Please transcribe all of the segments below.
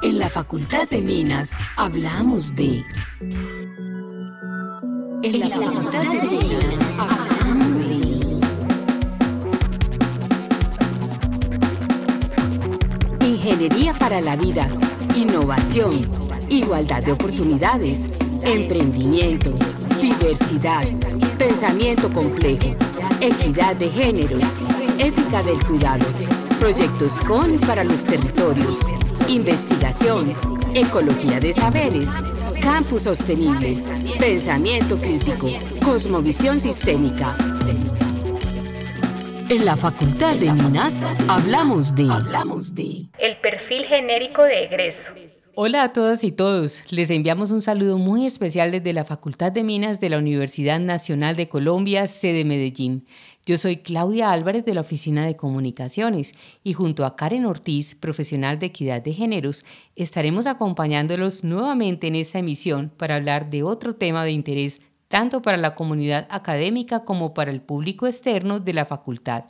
En la Facultad de Minas hablamos de... En la Facultad de Minas hablamos de... Ingeniería para la vida, innovación, igualdad de oportunidades, emprendimiento, diversidad, pensamiento complejo, equidad de géneros, ética del cuidado, proyectos con para los territorios, investigación, ecología de saberes, campus sostenible, pensamiento crítico, cosmovisión sistémica. En la Facultad de Minas hablamos de, hablamos de el perfil genérico de egreso. Hola a todas y todos. Les enviamos un saludo muy especial desde la Facultad de Minas de la Universidad Nacional de Colombia, sede Medellín. Yo soy Claudia Álvarez de la Oficina de Comunicaciones y junto a Karen Ortiz, profesional de equidad de géneros, estaremos acompañándolos nuevamente en esta emisión para hablar de otro tema de interés tanto para la comunidad académica como para el público externo de la facultad.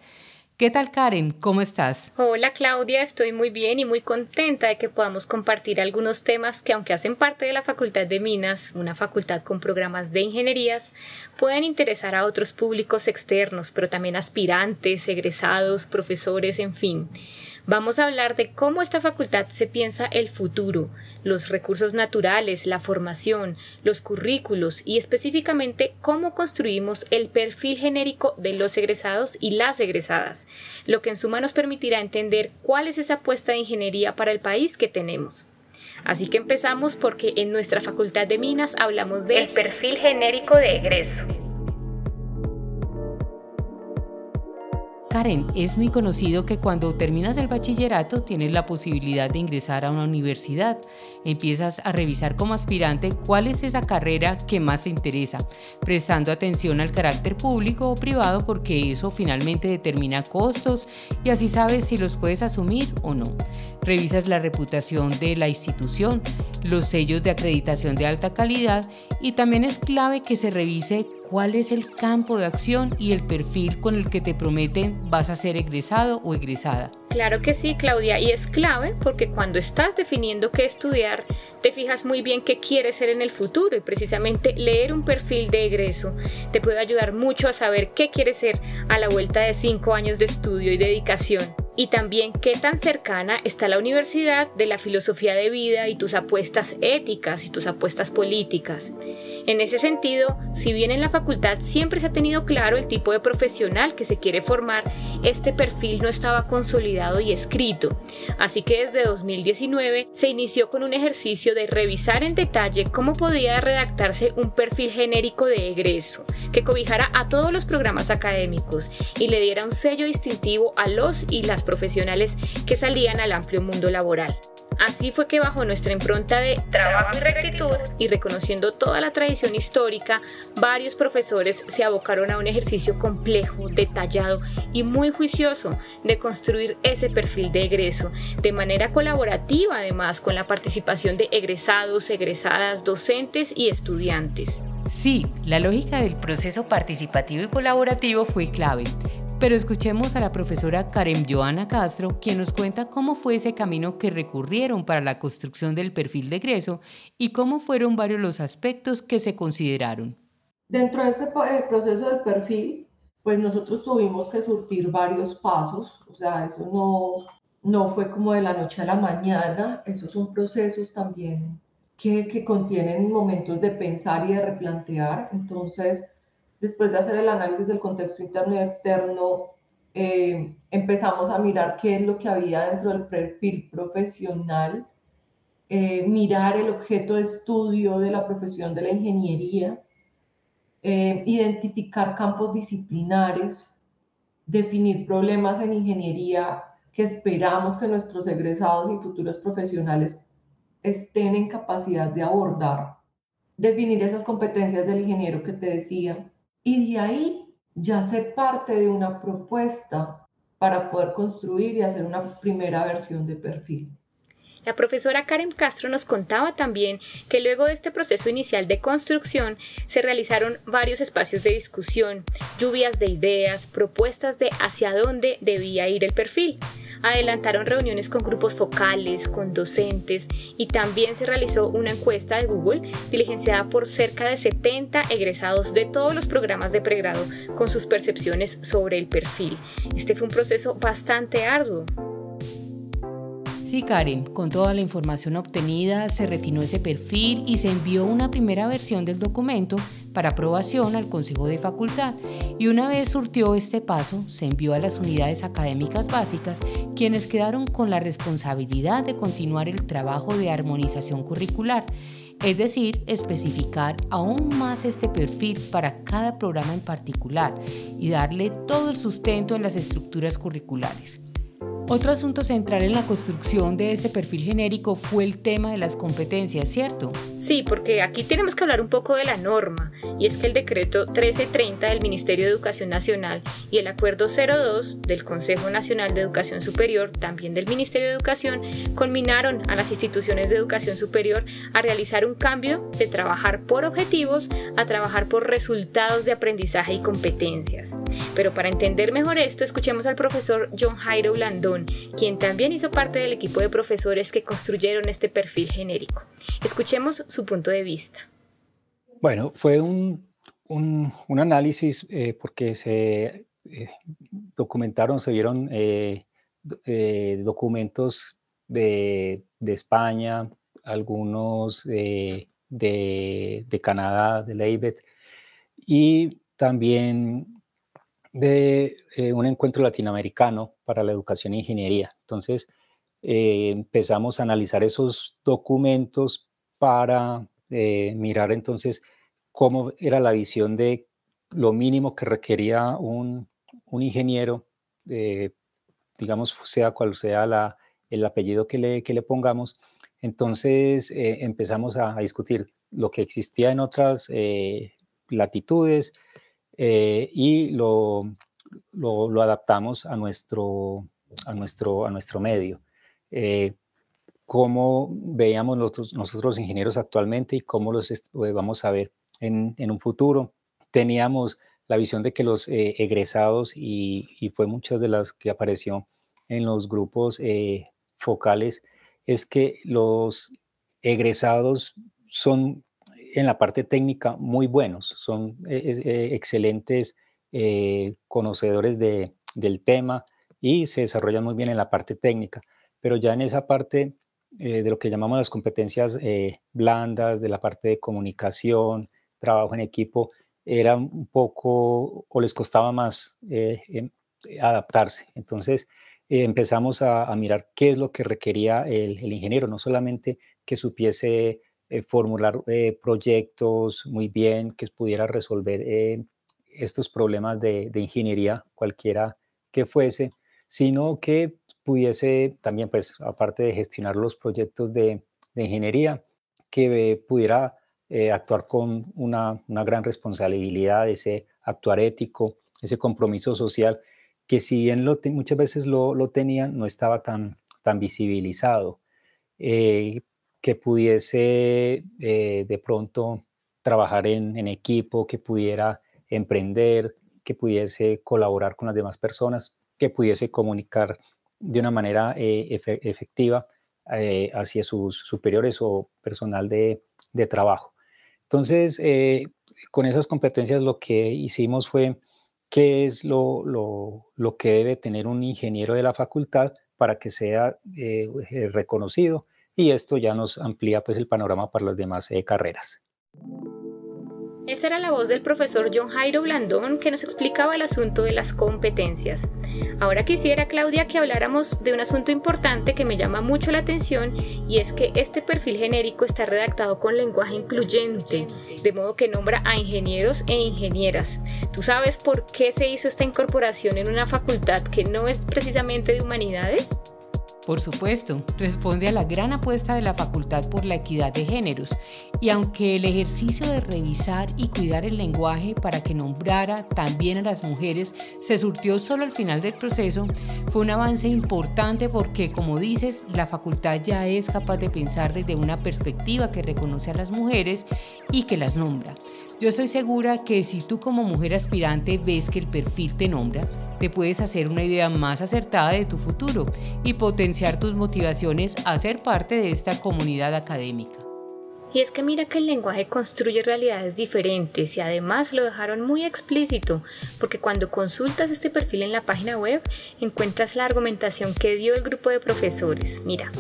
¿Qué tal Karen? ¿Cómo estás? Hola Claudia, estoy muy bien y muy contenta de que podamos compartir algunos temas que aunque hacen parte de la Facultad de Minas, una facultad con programas de ingenierías, pueden interesar a otros públicos externos, pero también aspirantes, egresados, profesores, en fin. Vamos a hablar de cómo esta facultad se piensa el futuro, los recursos naturales, la formación, los currículos y específicamente cómo construimos el perfil genérico de los egresados y las egresadas, lo que en suma nos permitirá entender cuál es esa apuesta de ingeniería para el país que tenemos. Así que empezamos porque en nuestra facultad de Minas hablamos del perfil genérico de egreso. Karen, es muy conocido que cuando terminas el bachillerato tienes la posibilidad de ingresar a una universidad. Empiezas a revisar como aspirante cuál es esa carrera que más te interesa, prestando atención al carácter público o privado porque eso finalmente determina costos y así sabes si los puedes asumir o no. Revisas la reputación de la institución, los sellos de acreditación de alta calidad y también es clave que se revise cuál es el campo de acción y el perfil con el que te prometen vas a ser egresado o egresada. Claro que sí, Claudia, y es clave porque cuando estás definiendo qué estudiar, te fijas muy bien qué quieres ser en el futuro y precisamente leer un perfil de egreso te puede ayudar mucho a saber qué quieres ser a la vuelta de cinco años de estudio y dedicación y también qué tan cercana está la universidad de la filosofía de vida y tus apuestas éticas y tus apuestas políticas. En ese sentido, si bien en la facultad siempre se ha tenido claro el tipo de profesional que se quiere formar, este perfil no estaba consolidado y escrito. Así que desde 2019 se inició con un ejercicio de revisar en detalle cómo podía redactarse un perfil genérico de egreso, que cobijara a todos los programas académicos y le diera un sello distintivo a los y las profesionales que salían al amplio mundo laboral. Así fue que bajo nuestra impronta de trabajo y rectitud y reconociendo toda la tradición histórica, varios profesores se abocaron a un ejercicio complejo, detallado y muy juicioso de construir ese perfil de egreso, de manera colaborativa además con la participación de egresados, egresadas, docentes y estudiantes. Sí, la lógica del proceso participativo y colaborativo fue clave. Pero escuchemos a la profesora Karen Joana Castro, quien nos cuenta cómo fue ese camino que recurrieron para la construcción del perfil de egreso y cómo fueron varios los aspectos que se consideraron. Dentro de ese eh, proceso del perfil, pues nosotros tuvimos que surtir varios pasos, o sea, eso no, no fue como de la noche a la mañana, esos son procesos también que, que contienen momentos de pensar y de replantear, entonces después de hacer el análisis del contexto interno y externo, eh, empezamos a mirar qué es lo que había dentro del perfil profesional, eh, mirar el objeto de estudio de la profesión de la ingeniería, eh, identificar campos disciplinares, definir problemas en ingeniería que esperamos que nuestros egresados y futuros profesionales estén en capacidad de abordar, definir esas competencias del ingeniero que te decía, y de ahí ya se parte de una propuesta para poder construir y hacer una primera versión de perfil. La profesora Karen Castro nos contaba también que luego de este proceso inicial de construcción se realizaron varios espacios de discusión, lluvias de ideas, propuestas de hacia dónde debía ir el perfil. Adelantaron reuniones con grupos focales, con docentes y también se realizó una encuesta de Google diligenciada por cerca de 70 egresados de todos los programas de pregrado con sus percepciones sobre el perfil. Este fue un proceso bastante arduo. Sí, Karen, con toda la información obtenida se refinó ese perfil y se envió una primera versión del documento para aprobación al Consejo de Facultad y una vez surtió este paso se envió a las unidades académicas básicas quienes quedaron con la responsabilidad de continuar el trabajo de armonización curricular, es decir, especificar aún más este perfil para cada programa en particular y darle todo el sustento en las estructuras curriculares. Otro asunto central en la construcción de ese perfil genérico fue el tema de las competencias, ¿cierto? Sí, porque aquí tenemos que hablar un poco de la norma, y es que el decreto 1330 del Ministerio de Educación Nacional y el acuerdo 02 del Consejo Nacional de Educación Superior, también del Ministerio de Educación, culminaron a las instituciones de educación superior a realizar un cambio de trabajar por objetivos a trabajar por resultados de aprendizaje y competencias. Pero para entender mejor esto, escuchemos al profesor John Jairo Blandón quien también hizo parte del equipo de profesores que construyeron este perfil genérico. Escuchemos su punto de vista. Bueno, fue un, análisis eh, porque se eh, documentaron, se vieron eh, documentos de, España, algunos de, de Canadá, de Leibet, y también de eh, un encuentro latinoamericano para la educación e ingeniería. Entonces, eh, empezamos a analizar esos documentos para eh, mirar entonces cómo era la visión de lo mínimo que requería un, ingeniero, digamos, sea cual sea el apellido que le, que le pongamos. Entonces empezamos a, discutir lo que existía en otras latitudes, eh, y lo, lo, adaptamos a nuestro, a nuestro, a nuestro medio. Eh, cómo veíamos nosotros, nosotros ingenieros actualmente y cómo los eh, vamos a ver en, en, un futuro. Teníamos la visión de que los egresados, y, fue muchas de las que apareció en los grupos focales, es que los egresados son en la parte técnica muy buenos, son eh, eh, excelentes eh, conocedores de, del tema y se desarrollan muy bien en la parte técnica, pero ya en esa parte de lo que llamamos las competencias blandas, de la parte de comunicación, trabajo en equipo, era un poco o les costaba más adaptarse. Entonces empezamos a, mirar qué es lo que requería el ingeniero, no solamente que supiese eh, formular eh, proyectos muy bien, que pudiera resolver eh, estos problemas de, ingeniería, cualquiera que fuese, sino que pudiese también, pues, aparte de gestionar los proyectos de, ingeniería, que pudiera actuar con una, gran responsabilidad, ese actuar ético, ese compromiso social, que si bien lo muchas veces lo, lo tenían, no estaba tan, tan visibilizado que pudiese eh, de pronto trabajar en, equipo, que pudiera emprender, que pudiese colaborar con las demás personas, que pudiese comunicar de una manera eh, efectiva eh, hacia sus superiores o personal de, trabajo. Entonces, con esas competencias lo que hicimos fue qué es lo, lo, que debe tener un ingeniero de la facultad para que sea reconocido y esto ya nos amplía pues el panorama para las demás eh, carreras. Esa era la voz del profesor John Jairo Blandón que nos explicaba el asunto de las competencias. Ahora quisiera, Claudia, que habláramos de un asunto importante que me llama mucho la atención y es que este perfil genérico está redactado con lenguaje incluyente, de modo que nombra a ingenieros e ingenieras. ¿Tú sabes por qué se hizo esta incorporación en una facultad que no es precisamente de humanidades? Por supuesto, responde a la gran apuesta de la Facultad por la Equidad de Géneros, y aunque el ejercicio de revisar y cuidar el lenguaje para que nombrara también a las mujeres se surtió solo al final del proceso, fue un avance importante porque, como dices, la facultad ya es capaz de pensar desde una perspectiva que reconoce a las mujeres y que las nombra. Yo estoy segura que si tú como mujer aspirante ves que el perfil te nombra, te puedes hacer una idea más acertada de tu futuro y potenciar tus motivaciones a ser parte de esta comunidad académica. Y es que mira que el lenguaje construye realidades diferentes y además lo dejaron muy explícito, porque cuando consultas este perfil en la página web encuentras la argumentación que dio el grupo de profesores. Mira,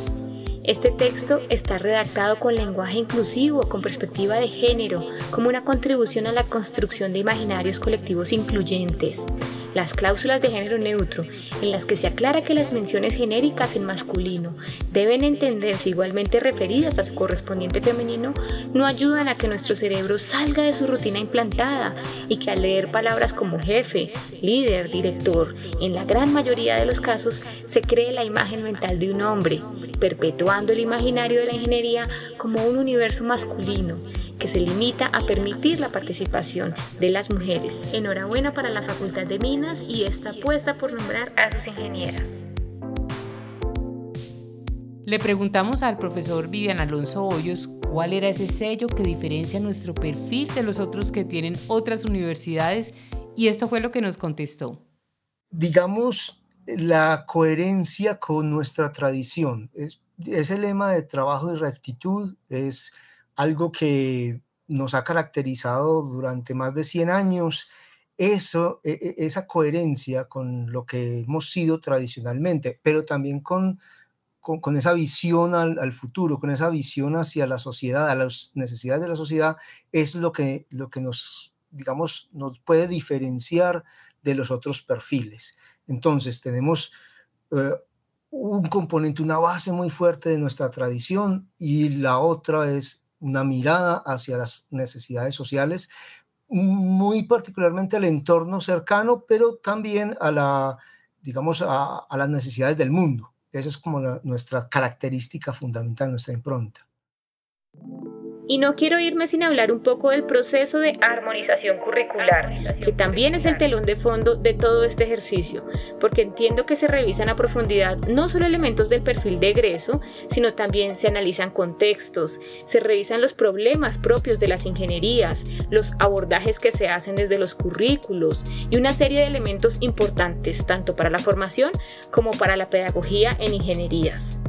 este texto está redactado con lenguaje inclusivo, con perspectiva de género, como una contribución a la construcción de imaginarios colectivos incluyentes las cláusulas de género neutro, en las que se aclara que las menciones genéricas en masculino deben entenderse igualmente referidas a su correspondiente femenino, no ayudan a que nuestro cerebro salga de su rutina implantada y que al leer palabras como jefe, líder, director, en la gran mayoría de los casos se cree la imagen mental de un hombre, perpetuando el imaginario de la ingeniería como un universo masculino que se limita a permitir la participación de las mujeres. Enhorabuena para la Facultad de Minas y esta apuesta por nombrar a sus ingenieras. Le preguntamos al profesor Vivian Alonso Hoyos cuál era ese sello que diferencia nuestro perfil de los otros que tienen otras universidades y esto fue lo que nos contestó. Digamos, la coherencia con nuestra tradición. Es, ese lema de trabajo y rectitud es algo que nos ha caracterizado durante más de 100 años, eso, e, e, esa coherencia con lo que hemos sido tradicionalmente, pero también con, con, esa visión al, futuro, con esa visión hacia la sociedad, a las necesidades de la sociedad, es lo que, lo que nos, digamos, nos puede diferenciar de los otros perfiles. Entonces, tenemos eh, un componente, una base muy fuerte de nuestra tradición y la otra es una mirada hacia las necesidades sociales, muy particularmente al entorno cercano, pero también a la, digamos, a, las necesidades del mundo. Esa es como nuestra característica fundamental, nuestra impronta. Y no quiero irme sin hablar un poco del proceso de armonización curricular, que también es el telón de fondo de todo este ejercicio, porque entiendo que se revisan a profundidad no solo elementos del perfil de egreso, sino también se analizan contextos, se revisan los problemas propios de las ingenierías, los abordajes que se hacen desde los currículos y una serie de elementos importantes tanto para la formación como para la pedagogía en ingenierías.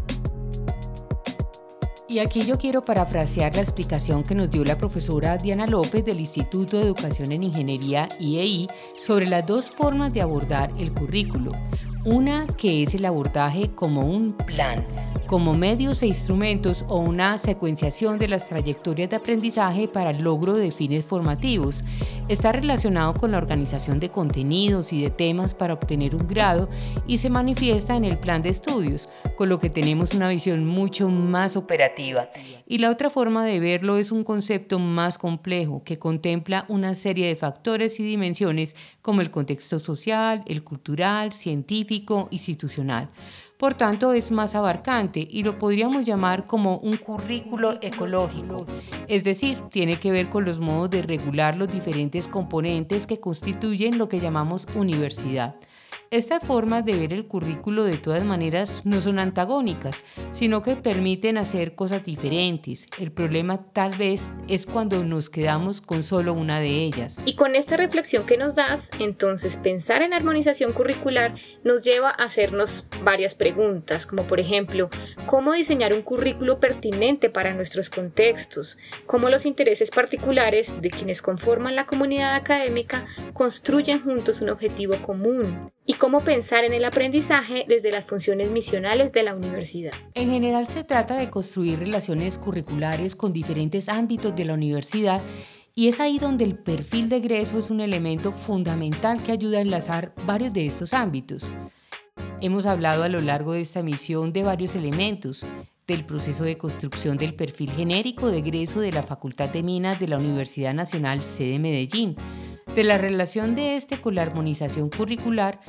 Y aquí yo quiero parafrasear la explicación que nos dio la profesora Diana López del Instituto de Educación en Ingeniería IEI sobre las dos formas de abordar el currículo. Una que es el abordaje como un plan, como medios e instrumentos o una secuenciación de las trayectorias de aprendizaje para el logro de fines formativos. Está relacionado con la organización de contenidos y de temas para obtener un grado y se manifiesta en el plan de estudios, con lo que tenemos una visión mucho más operativa. Y la otra forma de verlo es un concepto más complejo que contempla una serie de factores y dimensiones como el contexto social, el cultural, científico, institucional. Por tanto, es más abarcante y lo podríamos llamar como un currículo ecológico. Es decir, tiene que ver con los modos de regular los diferentes componentes que constituyen lo que llamamos universidad. Estas formas de ver el currículo de todas maneras no son antagónicas, sino que permiten hacer cosas diferentes. El problema tal vez es cuando nos quedamos con solo una de ellas. Y con esta reflexión que nos das, entonces pensar en armonización curricular nos lleva a hacernos varias preguntas, como por ejemplo, ¿cómo diseñar un currículo pertinente para nuestros contextos? ¿Cómo los intereses particulares de quienes conforman la comunidad académica construyen juntos un objetivo común? Y cómo pensar en el aprendizaje desde las funciones misionales de la universidad. En general se trata de construir relaciones curriculares con diferentes ámbitos de la universidad y es ahí donde el perfil de egreso es un elemento fundamental que ayuda a enlazar varios de estos ámbitos. Hemos hablado a lo largo de esta misión de varios elementos, del proceso de construcción del perfil genérico de egreso de la Facultad de Minas de la Universidad Nacional sede Medellín, de la relación de este con la armonización curricular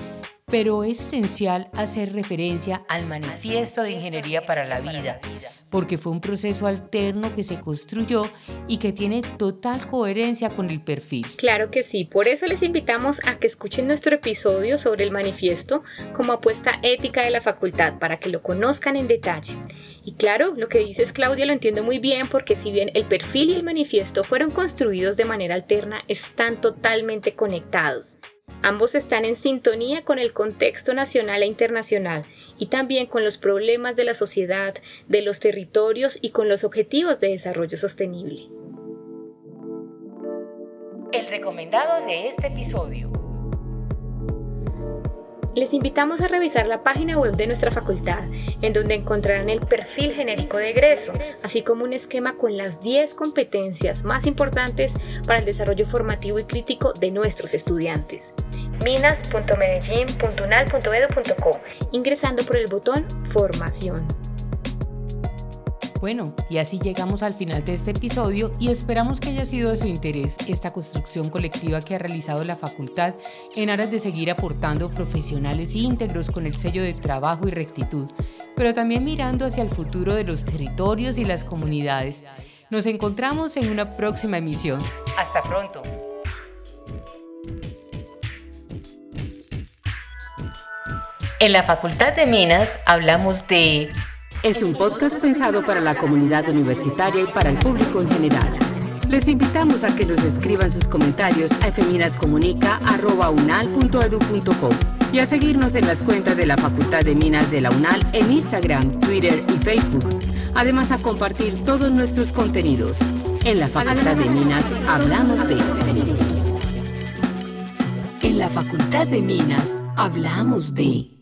pero es esencial hacer referencia al Manifiesto de Ingeniería para la Vida, porque fue un proceso alterno que se construyó y que tiene total coherencia con el perfil. Claro que sí, por eso les invitamos a que escuchen nuestro episodio sobre el manifiesto como apuesta ética de la facultad para que lo conozcan en detalle. Y claro, lo que dices Claudia lo entiendo muy bien porque si bien el perfil y el manifiesto fueron construidos de manera alterna, están totalmente conectados. Ambos están en sintonía con el contexto nacional e internacional y también con los problemas de la sociedad, de los territorios y con los objetivos de desarrollo sostenible. El recomendado de este episodio. Les invitamos a revisar la página web de nuestra facultad, en donde encontrarán el perfil genérico de egreso, así como un esquema con las 10 competencias más importantes para el desarrollo formativo y crítico de nuestros estudiantes. minas.medellin.unal.edu.co, ingresando por el botón Formación. Bueno, y así llegamos al final de este episodio y esperamos que haya sido de su interés esta construcción colectiva que ha realizado la facultad en aras de seguir aportando profesionales íntegros con el sello de trabajo y rectitud, pero también mirando hacia el futuro de los territorios y las comunidades. Nos encontramos en una próxima emisión. Hasta pronto. En la Facultad de Minas hablamos de es un podcast pensado para la comunidad universitaria y para el público en general. Les invitamos a que nos escriban sus comentarios a feminascomunica.unal.edu.co y a seguirnos en las cuentas de la Facultad de Minas de la UNAL en Instagram, Twitter y Facebook. Además a compartir todos nuestros contenidos. En la Facultad de Minas hablamos de... En la Facultad de Minas hablamos de...